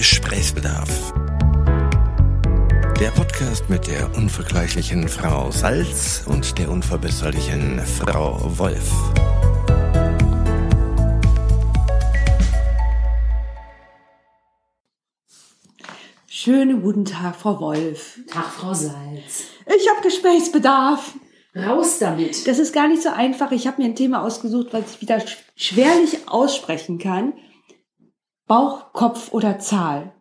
Gesprächsbedarf. Der Podcast mit der unvergleichlichen Frau Salz und der unverbesserlichen Frau Wolf. Schönen guten Tag, Frau Wolf. Tag, Frau Salz. Ich habe Gesprächsbedarf. Raus damit. Das ist gar nicht so einfach. Ich habe mir ein Thema ausgesucht, was ich wieder schwerlich aussprechen kann. Bauch, Kopf oder Zahl.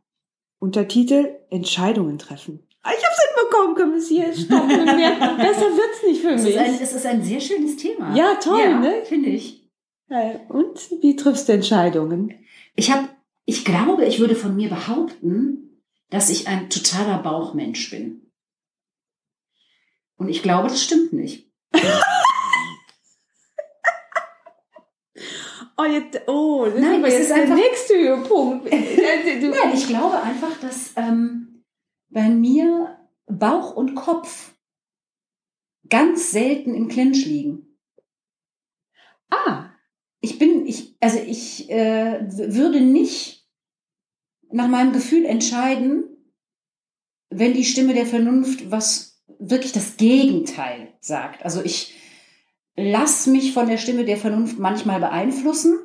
Untertitel Entscheidungen treffen. Ah, Ich habe es hinbekommen, es stoppen. Mehr, besser wird's nicht für Es mich. ist, ein, es ist ein sehr schönes Thema. Ja, toll, ja, ne? Finde ich. Und wie triffst du Entscheidungen? Ich habe, ich glaube, ich würde von mir behaupten, dass ich ein totaler Bauchmensch bin. Und ich glaube, das stimmt nicht. Oh, jetzt, oh das Nein, ist aber jetzt ist der einfach- nächste Höhepunkt. Du- Nein, ich glaube einfach, dass ähm, bei mir Bauch und Kopf ganz selten im Clinch liegen. ah, ich bin, ich, also ich äh, würde nicht nach meinem Gefühl entscheiden, wenn die Stimme der Vernunft was wirklich das Gegenteil sagt. Also ich lass mich von der Stimme der Vernunft manchmal beeinflussen.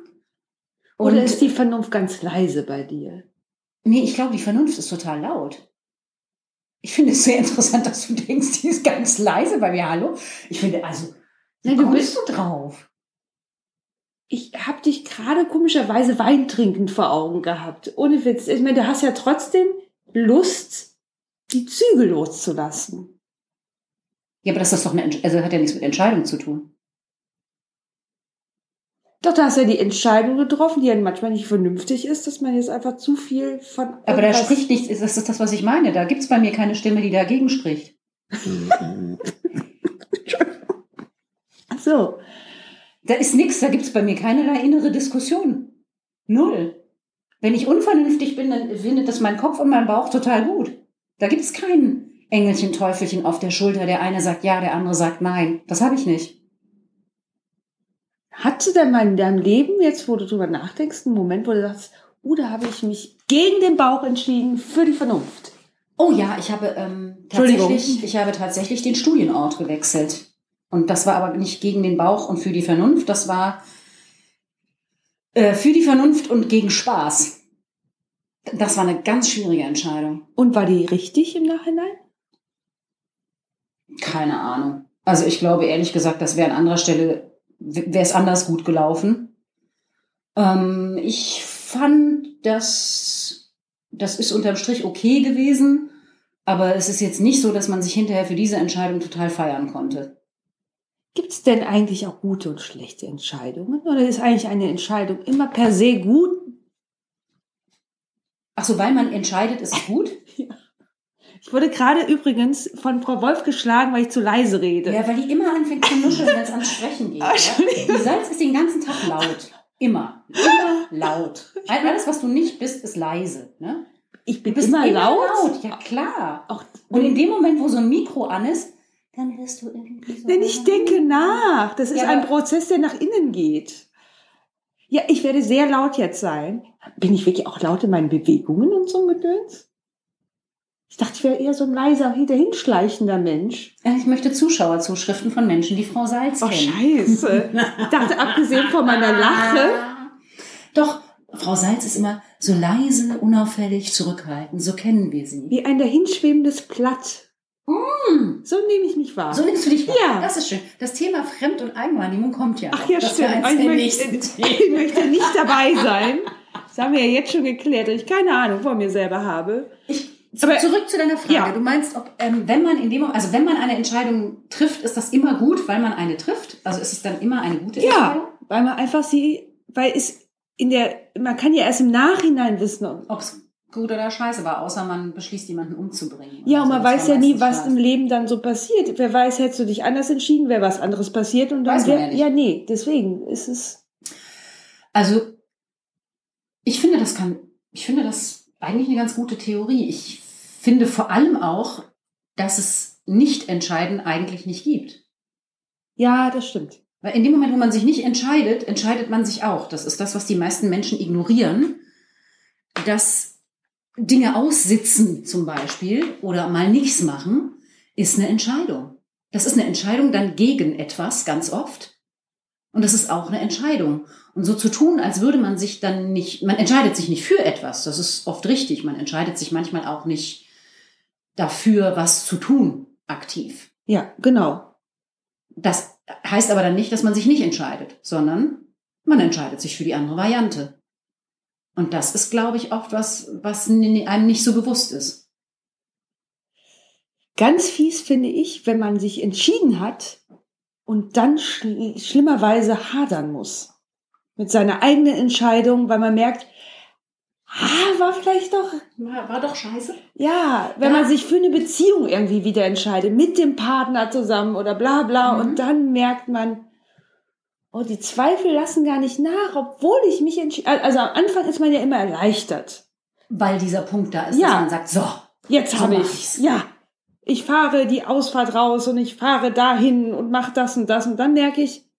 oder Und ist die Vernunft ganz leise bei dir? nee, ich glaube, die Vernunft ist total laut. Ich finde es sehr interessant, dass du denkst, die ist ganz leise bei mir. Hallo? Ich finde, also, wie Nein, du bist- du drauf? Ich habe dich gerade komischerweise weintrinkend vor Augen gehabt. Ohne Witz. Ich meine, du hast ja trotzdem Lust, die Zügel loszulassen. Ja, aber das ist doch eine, also hat ja nichts mit Entscheidung zu tun. Doch, da hast du ja die Entscheidung getroffen, die ja manchmal nicht vernünftig ist, dass man jetzt einfach zu viel von. Aber da spricht nichts, das ist das, was ich meine. Da gibt's bei mir keine Stimme, die dagegen spricht. So. Da ist nichts, da gibt's bei mir keinerlei innere Diskussion. Null. Wenn ich unvernünftig bin, dann findet das mein Kopf und mein Bauch total gut. Da gibt's kein Engelchen, Teufelchen auf der Schulter. Der eine sagt ja, der andere sagt nein. Das habe ich nicht. Hattest du denn mal in deinem Leben, jetzt wo du drüber nachdenkst, einen Moment, wo du sagst, uh, da habe ich mich gegen den Bauch entschieden für die Vernunft? Oh ja, ich habe ähm, tatsächlich, ich habe tatsächlich den Studienort gewechselt. Und das war aber nicht gegen den Bauch und für die Vernunft, das war äh, für die Vernunft und gegen Spaß. Das war eine ganz schwierige Entscheidung. Und war die richtig im Nachhinein? Keine Ahnung. Also ich glaube ehrlich gesagt, das wäre an anderer Stelle, wäre es anders gut gelaufen. Ähm, ich fand, dass das ist unterm Strich okay gewesen, aber es ist jetzt nicht so, dass man sich hinterher für diese Entscheidung total feiern konnte. Gibt es denn eigentlich auch gute und schlechte Entscheidungen? Oder ist eigentlich eine Entscheidung immer per se gut? Ach so, weil man entscheidet, ist es gut? Ich wurde gerade übrigens von Frau Wolf geschlagen, weil ich zu leise rede. Ja, weil die immer anfängt zu nuscheln, wenn es ans Sprechen geht. Ja? Die Salz ist den ganzen Tag laut. Immer. Immer laut. Alles, was du nicht bist, ist leise. Ne? ich bin Du bist immer, laut. Ja, klar. Auch Und in dem Moment, wo so ein Mikro an ist, dann wirst du irgendwie so. Denn ich denke nach. Das ist Ja, ein Prozess, der nach innen geht. Ja, ich werde sehr laut jetzt sein. Bin ich wirklich auch laut in meinen Bewegungen und so Gedöns? Ich dachte, ich wäre eher so ein leiser, hinterhinschleichender Mensch. Ich möchte Zuschauerzuschriften von Menschen, die Frau Salz Oh, kennen. scheiße. Ich dachte, abgesehen von meiner Lache. Doch, Frau Salz ist immer so leise, unauffällig, zurückhaltend. So kennen wir sie. Wie ein dahinschwebendes Blatt. Hm. So nehme ich mich wahr. So nimmst du dich wahr. Ja. Das ist schön. Das Thema Fremd- und Eigenwahrnehmung kommt ja. Ach ja, Das stimmt. Ich möchte, ich möchte nicht dabei sein. Das haben wir ja jetzt schon geklärt, dass ich keine Ahnung von mir selber habe. Ich, Aber- zurück zu deiner Frage. Ja. Du meinst, ob, ähm, wenn man in dem, also wenn man eine Entscheidung trifft, ist das immer gut, weil man eine trifft? Also ist es dann immer eine gute Entscheidung? Ja, weil man einfach sie, weil es in der, man kann ja erst im Nachhinein wissen. Ob es gut oder scheiße war, außer man beschließt, jemanden umzubringen. Ja, und Also man das weiß ja nie, was scheiße. im Leben dann so passiert. Wer weiß, hättest du dich anders entschieden, wäre was anderes passiert und dann Weiß man wär, ja ja, nee, deswegen ist es. Also, ich finde, das kann, ich finde das eigentlich eine ganz gute Theorie. Ich finde vor allem auch, dass es nicht entscheiden eigentlich nicht gibt. Ja, das stimmt. Weil in dem Moment, wo man sich nicht entscheidet, entscheidet man sich auch. Das ist das, was die meisten Menschen ignorieren, dass Dinge aussitzen zum Beispiel oder mal nichts machen, ist eine Entscheidung. Das ist eine Entscheidung dann gegen etwas ganz oft. Und das ist auch eine Entscheidung. Und so zu tun, als würde man sich dann nicht, man entscheidet sich nicht für etwas. Das ist oft richtig. Man entscheidet sich manchmal auch nicht dafür, was zu tun, aktiv. Ja, genau. Das heißt aber dann nicht, dass man sich nicht entscheidet, sondern man entscheidet sich für die andere Variante. Und das ist, glaube ich, oft was, was einem nicht so bewusst ist. Ganz fies finde ich, wenn man sich entschieden hat und dann schl schlimmerweise hadern muss mit seiner eigenen Entscheidung, weil man merkt, ah, war vielleicht doch. War, war doch scheiße. Ja, wenn ja. man sich für eine Beziehung irgendwie wieder entscheidet, mit dem Partner zusammen oder bla bla, mhm. und dann merkt man, oh, die Zweifel lassen gar nicht nach, obwohl ich mich entschieden. Also am Anfang ist man ja immer erleichtert. Weil dieser Punkt da ist, ja. dass man sagt, so, jetzt so habe ich's. Ja. Ich fahre die Ausfahrt raus und ich fahre dahin und mache das und das und dann merke ich,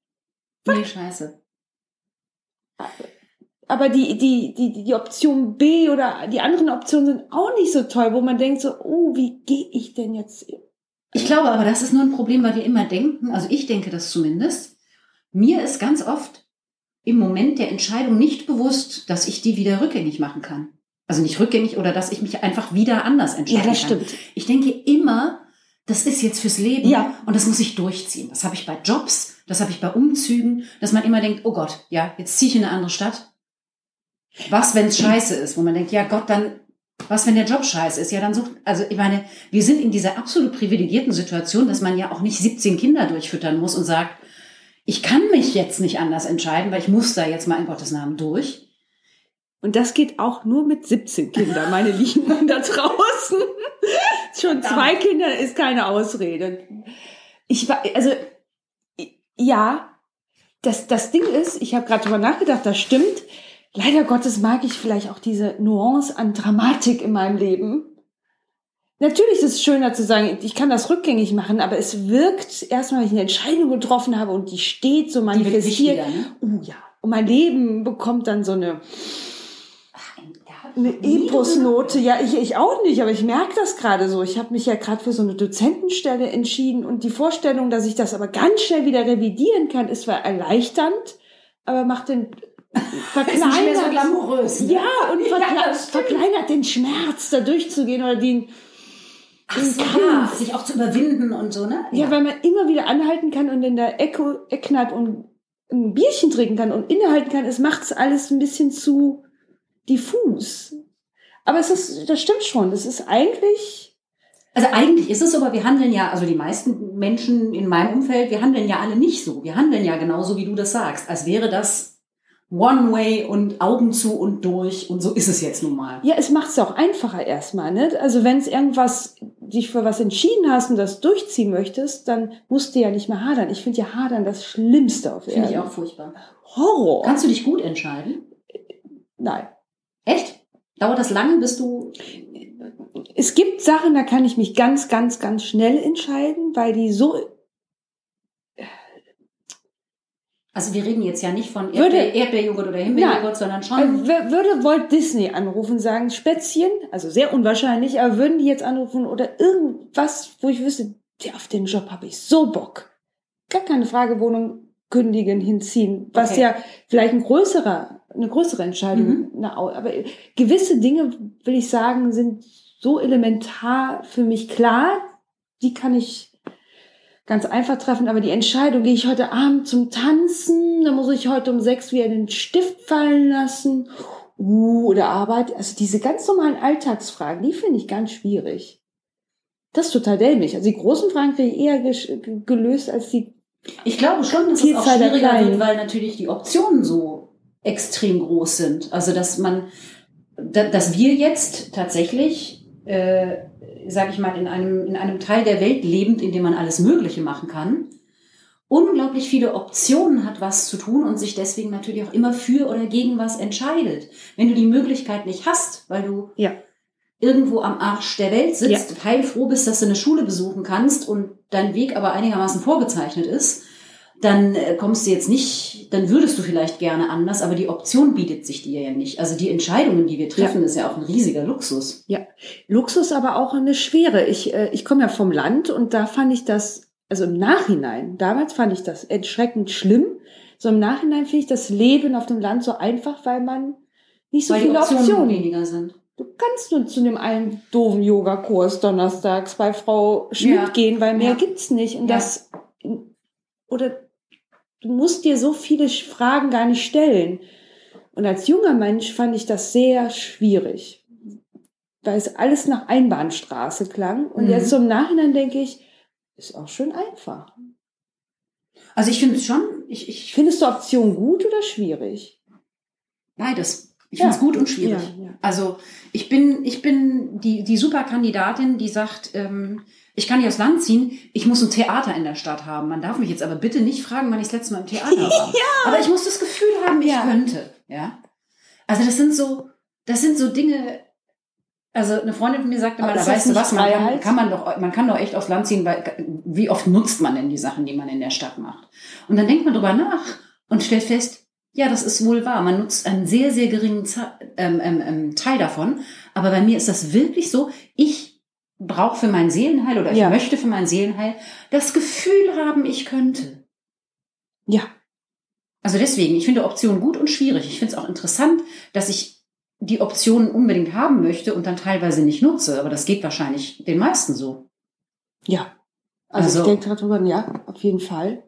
nee, scheiße aber die, die, die, die Option B oder die anderen Optionen sind auch nicht so toll, wo man denkt so, oh, wie gehe ich denn jetzt? Ich glaube aber, das ist nur ein Problem, weil wir immer denken, also ich denke das zumindest, mir ist ganz oft im Moment der Entscheidung nicht bewusst, dass ich die wieder rückgängig machen kann. Also nicht rückgängig oder dass ich mich einfach wieder anders entscheiden kann. Ja, das kann. stimmt. Ich denke immer, das ist jetzt fürs Leben ja. und das muss ich durchziehen. Das habe ich bei Jobs, das habe ich bei Umzügen, dass man immer denkt, oh Gott, ja, jetzt ziehe ich in eine andere Stadt. Was, wenn es scheiße ist, wo man denkt, ja Gott, dann, was, wenn der Job scheiße ist? Ja, dann sucht, also ich meine, wir sind in dieser absolut privilegierten Situation, dass man ja auch nicht 17 Kinder durchfüttern muss und sagt, ich kann mich jetzt nicht anders entscheiden, weil ich muss da jetzt mal in Gottes Namen durch. Und das geht auch nur mit 17 Kindern, meine Lieben da draußen. Schon zwei Kinder ist keine Ausrede. Ich war, also, ja, das, das Ding ist, ich habe gerade drüber nachgedacht, das stimmt. Leider Gottes mag ich vielleicht auch diese Nuance an Dramatik in meinem Leben. Natürlich ist es schöner zu sagen, ich kann das rückgängig machen, aber es wirkt erstmal, wenn ich eine Entscheidung getroffen habe und die steht so manifestiert. Ne? Oh ja. Und mein Leben bekommt dann so eine, eine Eposnote. Ja, ich, ich auch nicht, aber ich merke das gerade so. Ich habe mich ja gerade für so eine Dozentenstelle entschieden und die Vorstellung, dass ich das aber ganz schnell wieder revidieren kann, ist zwar erleichternd, aber macht den verkleinert. so glamourös. Ne? Ja, und verkle ja, verkleinert den Schmerz, da durchzugehen oder den, Ach so, ja, sich auch zu überwinden und so, ne? Ja. ja, weil man immer wieder anhalten kann und in der Ecke, Eckkneipe und ein Bierchen trinken kann und innehalten kann. Es macht es alles ein bisschen zu diffus. Aber es ist, das stimmt schon. Das ist eigentlich. Also eigentlich ist es so, aber wir handeln ja, also die meisten Menschen in meinem Umfeld, wir handeln ja alle nicht so. Wir handeln ja genauso, wie du das sagst, als wäre das One Way und Augen zu und durch und so ist es jetzt nun mal. Ja, es macht es auch einfacher erstmal, ne? Also wenn es irgendwas, dich für was entschieden hast und das durchziehen möchtest, dann musst du ja nicht mehr hadern. Ich finde ja hadern das Schlimmste auf Erden. Finde ich auch furchtbar. Horror. Kannst du dich gut entscheiden? Nein. Echt? Dauert das lange, bis du... Es gibt Sachen, da kann ich mich ganz, ganz, ganz schnell entscheiden, weil die so Also wir reden jetzt ja nicht von Erdbeer, Erdbeerjoghurt oder Himbeerjoghurt, sondern schon. Also würde Walt Disney anrufen, sagen Spätzchen, also sehr unwahrscheinlich, aber würden die jetzt anrufen oder irgendwas, wo ich wüsste, ja, auf den Job habe ich so Bock. Gar keine Frage, Wohnung kündigen, hinziehen, was okay. ja vielleicht ein größerer, eine größere Entscheidung, mhm. aber gewisse Dinge, will ich sagen, sind so elementar für mich klar, die kann ich ganz einfach treffen, aber die Entscheidung, gehe ich heute Abend zum Tanzen, dann muss ich heute um sechs wieder den Stift fallen lassen, uh, oder Arbeit, also diese ganz normalen Alltagsfragen, die finde ich ganz schwierig. Das ist total dämlich. Also die großen Fragen kriege ich eher gelöst als die Ich glaube schon, dass es auch schwieriger wird, weil natürlich die Optionen so extrem groß sind. Also dass man, dass wir jetzt tatsächlich äh, sage ich mal, in einem, in einem Teil der Welt lebend, in dem man alles Mögliche machen kann, unglaublich viele Optionen hat, was zu tun und sich deswegen natürlich auch immer für oder gegen was entscheidet. Wenn du die Möglichkeit nicht hast, weil du ja. irgendwo am Arsch der Welt sitzt, ja. heilfroh bist, dass du eine Schule besuchen kannst und dein Weg aber einigermaßen vorgezeichnet ist, dann äh, kommst du jetzt nicht, dann würdest du vielleicht gerne anders, aber die Option bietet sich dir ja nicht. Also die Entscheidungen, die wir treffen, ist ja auch ein riesiger Luxus. Ja, Luxus, aber auch eine Schwere. Ich, äh, ich komme ja vom Land und da fand ich das, also im Nachhinein, damals fand ich das erschreckend schlimm. So im Nachhinein finde ich das Leben auf dem Land so einfach, weil man nicht so weil viele Optionen, Optionen. weniger sind. Du kannst nur zu dem einen doofen Yogakurs donnerstags bei Frau Schmidt Ja. gehen, weil mehr Ja. gibt's nicht. Und Ja. das, oder du musst dir so viele Fragen gar nicht stellen. Und als junger Mensch fand ich das sehr schwierig, weil es alles nach Einbahnstraße klang. Und Mhm. jetzt im Nachhinein denke ich, ist auch schön einfach. Also ich finde es schon, ich, ich Findest du Option gut oder schwierig? beides. Ich Ja. finde es gut und schwierig. Ja, ja. Also ich bin, ich bin die, die Superkandidatin, die sagt, ähm, ich kann nicht aufs Land ziehen, ich muss ein Theater in der Stadt haben. Man darf mich jetzt aber bitte nicht fragen, wann ich das letzte Mal im Theater war. Aber ich muss das Gefühl haben, ich Ja. könnte. Ja. Also das sind so, das sind so Dinge. Also eine Freundin von mir sagte mal, da weißt du was, man kann, kann man doch, man kann doch echt aufs Land ziehen, weil wie oft nutzt man denn die Sachen, die man in der Stadt macht? Und dann denkt man drüber nach und stellt fest, ja, das ist wohl wahr. Man nutzt einen sehr, sehr geringen ähm, ähm, ähm, Teil davon. Aber bei mir ist das wirklich so, ich brauche für mein Seelenheil oder ich Ja. möchte für mein Seelenheil das Gefühl haben, ich könnte. Ja. Also deswegen, ich finde Optionen gut und schwierig. Ich finde es auch interessant, dass ich die Optionen unbedingt haben möchte und dann teilweise nicht nutze. Aber das geht wahrscheinlich den meisten so. Ja. Also, Also- ich denke gerade drüber, ja, auf jeden Fall.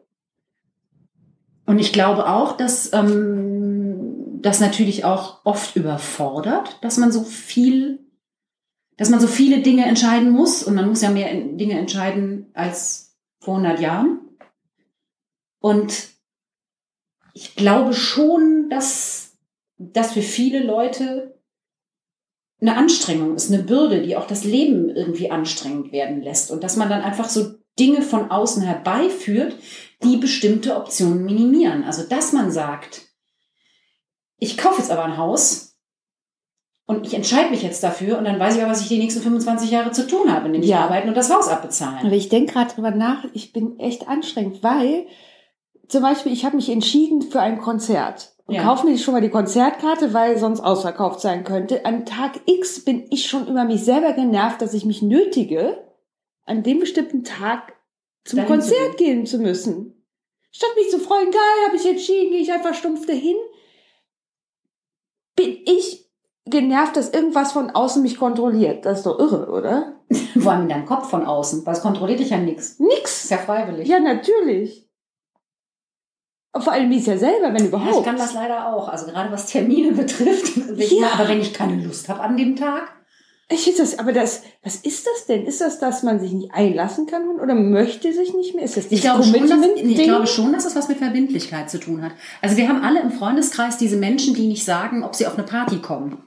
Und ich glaube auch, dass ähm, das natürlich auch oft überfordert, dass man so viel, dass man so viele Dinge entscheiden muss. Und man muss ja mehr in- Dinge entscheiden als vor 100 Jahren. Und ich glaube schon, dass das für viele Leute eine Anstrengung ist, eine Bürde, die auch das Leben irgendwie anstrengend werden lässt. Und dass man dann einfach so Dinge von außen herbeiführt, die bestimmte Optionen minimieren. Also, dass man sagt, ich kaufe jetzt aber ein Haus und ich entscheide mich jetzt dafür und dann weiß ich aber, was ich die nächsten 25 Jahre zu tun habe, nämlich Ja. arbeiten und das Haus abbezahlen. Aber ich denke gerade drüber nach, ich bin echt anstrengend, weil zum Beispiel ich habe mich entschieden für ein Konzert und Ja. kaufe mir schon mal die Konzertkarte, weil sonst ausverkauft sein könnte. An Tag X bin ich schon über mich selber genervt, dass ich mich nötige, an dem bestimmten Tag zum Dahin zu Konzert gehen zu müssen. Statt mich zu freuen, geil, habe ich entschieden, gehe ich einfach stumpf dahin, genervt, dass irgendwas von außen mich kontrolliert. Das ist doch irre, oder? Vor allem in deinem Kopf von außen, weil es kontrolliert dich ja nichts. Nix. Ist ja freiwillig. Ja, natürlich. Vor allem mich ja selber, wenn Ja, überhaupt. ich kann das leider auch. Also gerade was Termine betrifft. Ja. Aber wenn ich keine Lust habe an dem Tag, Ich finde das, aber das, was ist das denn? Ist das, dass man sich nicht einlassen kann oder möchte sich nicht mehr? Ist das Ich glaube, schon, dass, ich glaube schon, dass es was mit Verbindlichkeit zu tun hat. Also wir haben alle im Freundeskreis diese Menschen, die nicht sagen, ob sie auf eine Party kommen.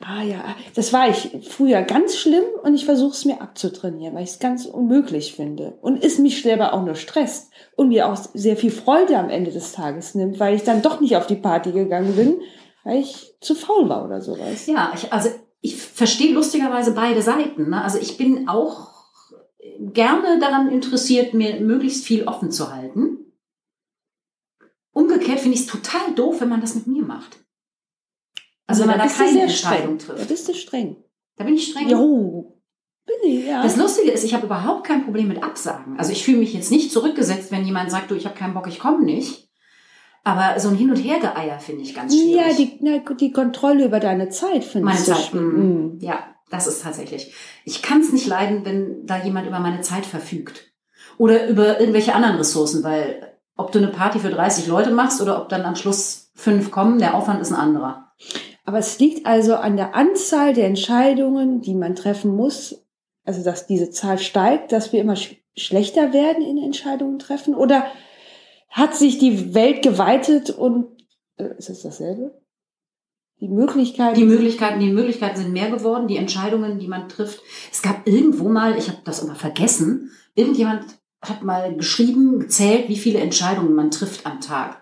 Ah ja, das war ich früher ganz schlimm und ich versuche es mir abzutrainieren, weil ich es ganz unmöglich finde. Und es mich selber auch nur stresst und mir auch sehr viel Freude am Ende des Tages nimmt, weil ich dann doch nicht auf die Party gegangen bin, weil ich zu faul war oder sowas. Ja, ich, also ich verstehe lustigerweise beide Seiten. Ne? Also ich bin auch gerne daran interessiert, mir möglichst viel offen zu halten. Umgekehrt finde ich es total doof, wenn man das mit mir macht. Also wenn man da keine Entscheidung streng. Da trifft. bist du streng. Da bin ich streng. Jo. Bin ich, ja. Das Lustige ist, ich habe überhaupt kein Problem mit Absagen. Also ich fühle mich jetzt nicht zurückgesetzt, wenn jemand sagt, du, ich habe keinen Bock, ich komme nicht. Aber so ein Hin- und Hergeeier finde ich ganz schwierig. Ja, die, na, die Kontrolle über deine Zeit finde ich so Zeit. Mm. Ja, das ist tatsächlich. Ich kann es nicht leiden, wenn da jemand über meine Zeit verfügt. Oder über irgendwelche anderen Ressourcen, weil ob du eine Party für 30 Leute machst oder ob dann am Schluss fünf kommen, der Aufwand ist ein anderer. Aber es liegt also an der Anzahl der Entscheidungen, die man treffen muss. Also, dass diese Zahl steigt, dass wir immer sch schlechter werden in Entscheidungen treffen? Oder hat sich die Welt geweitet und äh, ist es dasselbe? Die Möglichkeiten. Die Möglichkeiten, die Möglichkeiten sind mehr geworden, die Entscheidungen, die man trifft. Es gab irgendwo mal, ich habe das immer vergessen, irgendjemand hat mal geschrieben, gezählt, wie viele Entscheidungen man trifft am Tag.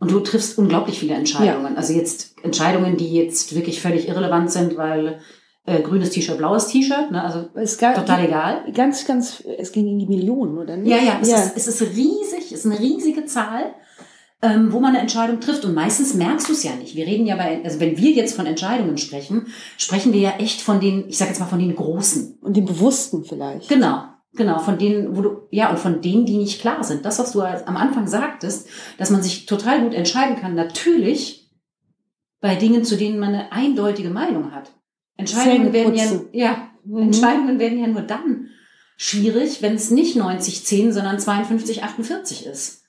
Und du triffst unglaublich viele Entscheidungen. Also jetzt Entscheidungen, die jetzt wirklich völlig irrelevant sind, weil äh, grünes T-Shirt, blaues T-Shirt, ne? also Es gab, total egal. Ganz, ganz, es ging in die Millionen, oder nicht? Ja, ja, es, Ist, es ist riesig, es ist eine riesige Zahl, ähm, wo man eine Entscheidung trifft. Und meistens merkst du es ja nicht. Wir reden ja bei, also wenn wir jetzt von Entscheidungen sprechen, sprechen wir ja echt von den, ich sage jetzt mal von den Großen. Und den Bewussten vielleicht. Genau, genau, von denen, wo du, ja, und von denen, die nicht klar sind. Das, was du am Anfang sagtest, dass man sich total gut entscheiden kann, natürlich bei Dingen, zu denen man eine eindeutige Meinung hat. Entscheidungen werden ja, ja, Mhm. Entscheidungen werden ja nur dann schwierig, wenn es nicht 90-10, sondern 52-48 ist.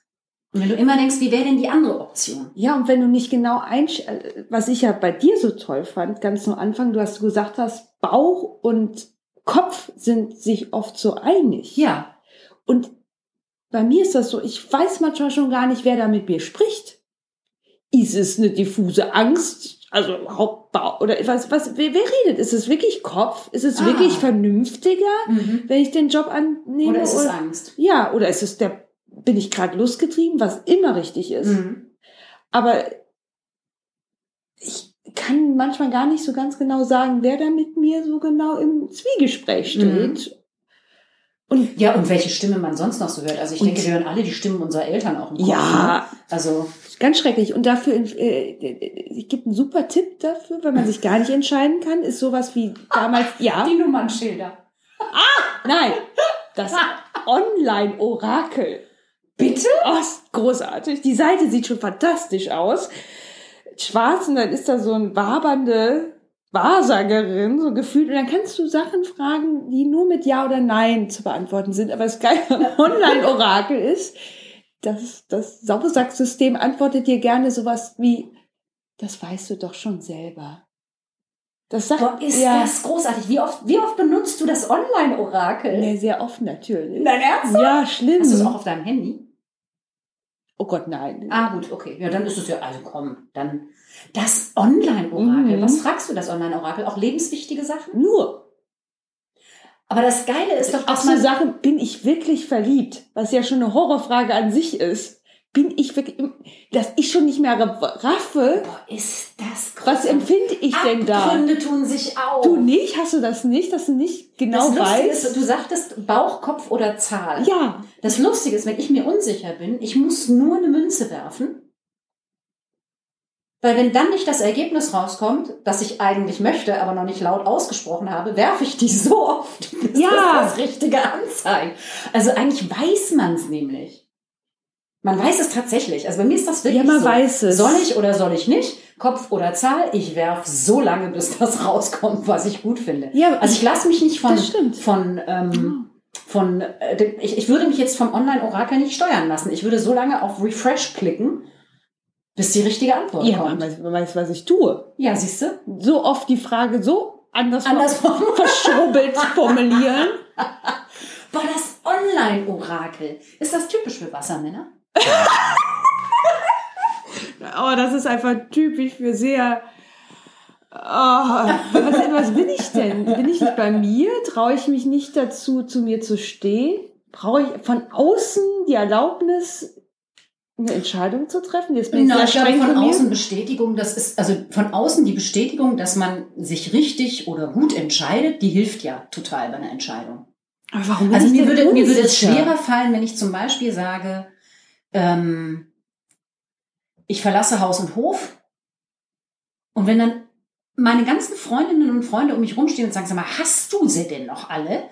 Und wenn du immer denkst, wie wäre denn die andere Option? Ja, und wenn du nicht genau einsch, äh, was ich ja bei dir so toll fand, ganz am Anfang, du hast gesagt hast, Bauch und Kopf sind sich oft so einig. Ja, Und bei mir ist das so, ich weiß manchmal schon gar nicht, wer da mit mir spricht. Ist es eine diffuse Angst? Also Hauptbau oder was, was, wer, wer redet? Ist es wirklich Kopf? Ist es Ah. wirklich vernünftiger, mhm. wenn ich den Job annehme? oder ist es Angst? ja, oder ist es der, bin ich gerade losgetrieben, was immer richtig ist? Mhm. Aber ich kann manchmal gar nicht so ganz genau sagen, wer da mit mir so genau im Zwiegespräch Mhm. steht. Und Ja, und welche Stimme man sonst noch so hört. Also ich denke, wir hören alle die Stimmen unserer Eltern auch im Kopf. ne? ja, Also, ganz schrecklich. Und dafür, äh, ich gebe einen super Tipp dafür, wenn man sich gar nicht entscheiden kann, ist sowas wie damals, ja, Nummernschilder. nein, das Online-Orakel. Bitte? Oh, großartig. Die Seite sieht schon fantastisch aus. Schwarz und dann ist da so ein wabernde Wahrsagerin, so gefühlt. Und dann kannst du Sachen fragen, die nur mit Ja oder Nein zu beantworten sind. Aber das Geile Online-Orakel ist, dass das Sauersack-System antwortet dir gerne sowas wie, das weißt du doch schon selber. Das sagt, Boah, ist ja, das großartig. Wie oft, wie oft benutzt du das Online-Orakel? ja, sehr oft natürlich. Dein Ernst? Ja, schlimm. Hast du es auch auf deinem Handy? Oh Gott, nein. Ah, gut, okay. Ja, dann ist es ja, also komm, dann das Online-Orakel. Mhm. Was fragst du das Online-Orakel? Auch lebenswichtige Sachen? Nur. Aber das Geile ist doch, Auch dass so man Sachen, bin ich wirklich verliebt? Was ja schon eine Horrorfrage an sich ist. Bin ich wirklich, dass ich schon nicht mehr raffe, Boah, ist das was empfinde ich denn da? Abgründe tun sich auf. Du nicht? Hast du das nicht, dass du nicht genau das weißt? ist, du sagtest Bauch, Kopf oder Zahl. ja, Das Lustige ist, wenn ich mir unsicher bin, ich muss nur eine Münze werfen. Weil wenn dann nicht das Ergebnis rauskommt, das ich eigentlich möchte, aber noch nicht laut ausgesprochen habe, werfe ich die so oft, bis Ja. das das Richtige anzeigt. Also eigentlich weiß man es nämlich. Man weiß es tatsächlich. Also bei mir ist das wirklich ja, man so. weiß es. Soll ich oder soll ich nicht? Kopf oder Zahl? Ich werf so lange, bis das rauskommt, was ich gut finde. Ja, Also ich lasse mich nicht von, Das stimmt. von, ähm, von äh, ich, ich würde mich jetzt vom Online-Orakel nicht steuern lassen. Ich würde so lange auf Refresh klicken, bis die richtige Antwort ja, kommt. weiß, man weiß, was ich tue. Ja, siehst du? So oft die Frage so anders, Andersrum. verschrubbelt formulieren. Boah, das Online-Orakel. Ist das typisch für Wassermänner? Aber das ist einfach typisch für sehr. Oh, was, was bin ich denn? Bin ich nicht bei mir? Traue ich mich nicht dazu, zu mir zu stehen? Brauche ich von außen die Erlaubnis, eine Entscheidung zu treffen? Jetzt bin ich Na, ich glaube, von außen Bestätigung, das ist, also von außen die Bestätigung, dass man sich richtig oder gut entscheidet, die hilft ja total bei einer Entscheidung. Aber warum Also mir würde, mir würde es schwerer fallen, wenn ich zum Beispiel sage, ähm, ich verlasse Haus und Hof und wenn dann meine ganzen Freundinnen und Freunde um mich rumstehen und sagen, sag mal, hast du sie denn noch alle?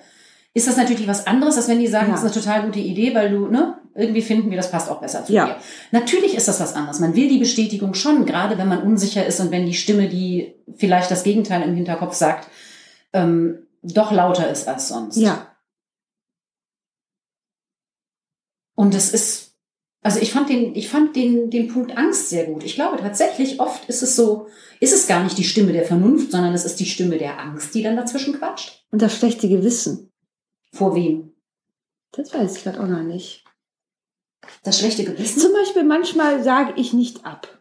Ist das natürlich was anderes, als wenn die sagen, Ja. das ist eine total gute Idee, weil du, ne, irgendwie finden wir, das passt auch besser zu Ja. dir. Natürlich ist das was anderes. Man will die Bestätigung schon, gerade wenn man unsicher ist und wenn die Stimme, die vielleicht das Gegenteil im Hinterkopf sagt, ähm, doch lauter ist als sonst. Ja, Und es ist, also ich fand den, ich fand den, den Punkt Angst sehr gut. Ich glaube tatsächlich, oft ist es so, ist es gar nicht die Stimme der Vernunft, sondern es ist die Stimme der Angst, die dann dazwischen quatscht. und das schlechte Gewissen. Vor wem? Das weiß ich gerade auch noch nicht. Das schlechte Gewissen? Zum Beispiel manchmal sage ich nicht ab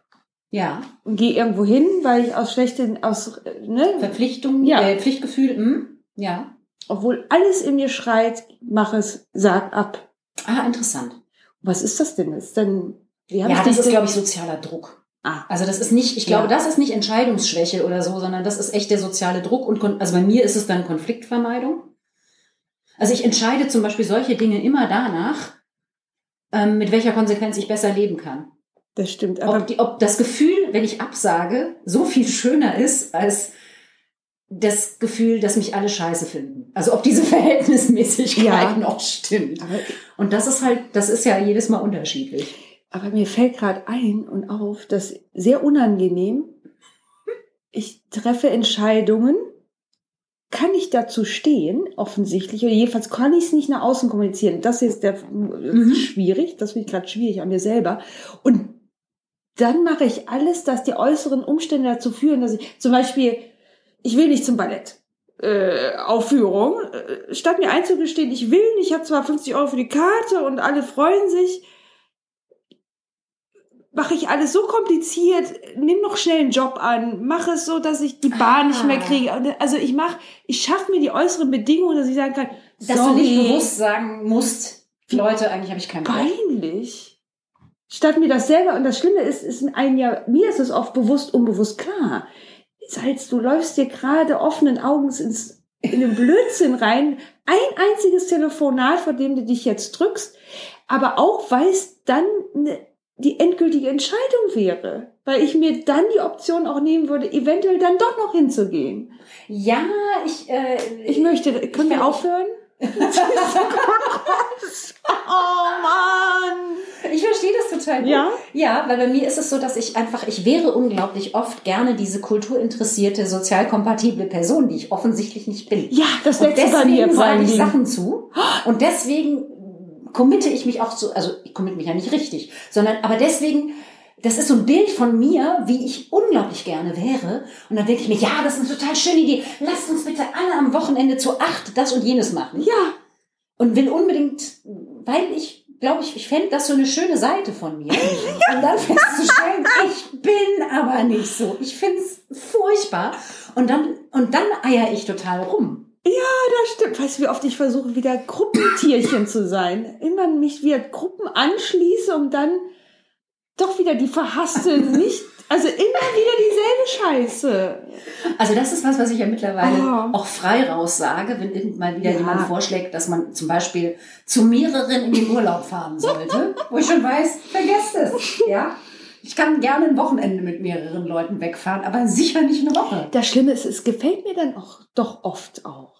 Ja. und gehe irgendwo hin, weil ich aus schlechten, aus, ne, Verpflichtung, Ja. äh, Pflichtgefühl, hm? ja. obwohl alles in mir schreit, mach es, sag ab. Ah, interessant. Was ist das denn? Ist denn, wie hab Ja, das ist, glaube ich, sozialer Druck. Ah. Also das ist nicht, ich glaube, Ja. das ist nicht Entscheidungsschwäche oder so, sondern das ist echt der soziale Druck und also bei mir ist es dann Konfliktvermeidung. Also ich entscheide zum Beispiel solche Dinge immer danach, ähm, mit welcher Konsequenz ich besser leben kann. Das stimmt. Aber Ob, die, ob das Gefühl, wenn ich absage, so viel schöner ist als das Gefühl, dass mich alle scheiße finden. Also ob diese Verhältnismäßigkeit Ja. noch stimmt. Und das ist halt, das ist ja jedes Mal unterschiedlich. Aber mir fällt gerade ein und auf, dass sehr unangenehm. Ich treffe Entscheidungen, kann ich dazu stehen, offensichtlich, oder jedenfalls kann ich es nicht nach außen kommunizieren. Das ist, der, das Mhm. ist schwierig, das finde ich gerade schwierig an mir selber. Und dann mache ich alles, dass die äußeren Umstände dazu führen, dass ich zum Beispiel, ich will nicht zum Ballett. Äh, Aufführung, äh, statt mir einzugestehen, ich will nicht, ich habe zwar 50 Euro für die Karte und alle freuen sich, mache ich alles so kompliziert, nimm noch schnell einen Job an, mache es so, dass ich die Bahn Ah. nicht mehr kriege. Also ich mache, ich schaffe mir die äußeren Bedingungen, dass ich sagen kann, Dass sorry, du nicht bewusst sagen musst, Leute, eigentlich habe ich keinen Bock. peinlich. Statt mir das selber, und das Schlimme ist, ist in einem Jahr, mir ist es oft bewusst, unbewusst klar. Salz, du läufst dir gerade offenen Augens ins, in den Blödsinn rein. Ein einziges Telefonat, vor dem du dich jetzt drückst, aber auch, weil es dann ne, die endgültige Entscheidung wäre. Weil ich mir dann die Option auch nehmen würde, eventuell dann doch noch hinzugehen. Ja, ich, äh, Ich möchte, können wir kann- aufhören? Oh Mann! ich verstehe das total gut. Ja? Ja, weil bei mir ist es so, dass ich einfach, ich wäre unglaublich oft gerne diese kulturinteressierte, sozial kompatible Person, die ich offensichtlich nicht bin. Ja, das Und letzte bei mir sage ich. Sachen zu. Und deswegen committe ich mich auch zu, also ich committe mich ja nicht richtig, sondern, aber deswegen, das ist so ein Bild von mir, wie ich unglaublich gerne wäre. Und dann denke ich mir, ja, das ist eine total schöne Idee. Lasst uns bitte alle am Wochenende zu acht das und jenes machen. Ja, Und will unbedingt, weil ich, glaube ich, ich fände das so eine schöne Seite von mir. Und dann festzustellen, ich bin aber nicht so. Ich finde es furchtbar. Und dann, und dann eier ich total rum. das stimmt. Weißt du, wie oft ich versuche, wieder Gruppentierchen zu sein? Immer mich wieder Gruppen anschließe, um dann doch wieder die verhasste, nicht, also immer wieder dieselbe Scheiße. Also das ist was, was ich ja mittlerweile Oh. auch frei raus sage, wenn irgendwann wieder Ja. jemand vorschlägt, dass man zum Beispiel zu mehreren in den Urlaub fahren sollte, wo ich schon weiß, vergesst es, ja. Ich kann gerne ein Wochenende mit mehreren Leuten wegfahren, aber sicher nicht eine Woche. Das Schlimme ist, es gefällt mir dann auch doch oft auch.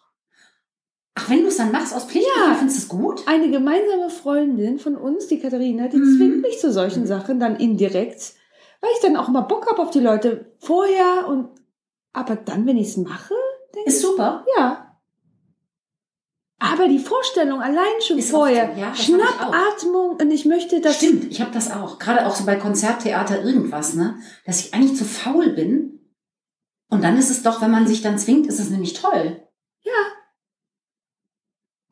Ach, wenn du es dann machst aus Pflicht, Ja. findest du es gut? Eine gemeinsame Freundin von uns, die Katharina, die Mhm. zwingt mich zu solchen Sachen dann indirekt, weil ich dann auch mal Bock habe auf die Leute vorher und aber dann, wenn ich es mache, Ist super. ja. Aber die Vorstellung allein schon Ist vorher, ja. Schnappatmung und ich möchte das. Stimmt, ich habe das auch. Gerade auch so bei Konzerttheater irgendwas, ne? Dass ich eigentlich zu faul bin. Und dann ist es doch, wenn man sich dann zwingt, ist es nämlich toll.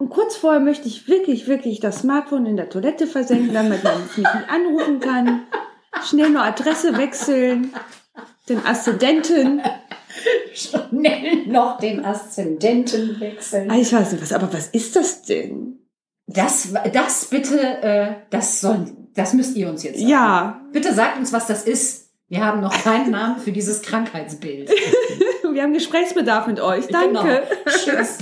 Und kurz vorher möchte ich wirklich, wirklich das Smartphone in der Toilette versenken, damit man mich nicht anrufen kann. Schnell nur Adresse wechseln, den Aszendenten. Schnell noch den Aszendenten wechseln. Ah, ich weiß nicht was, aber was ist das denn? Das, das bitte, äh, das soll, das müsst ihr uns jetzt sagen. Ja, Bitte sagt uns, was das ist. Wir haben noch keinen Namen für dieses Krankheitsbild. wir haben Gesprächsbedarf mit euch. Danke. Genau. Tschüss.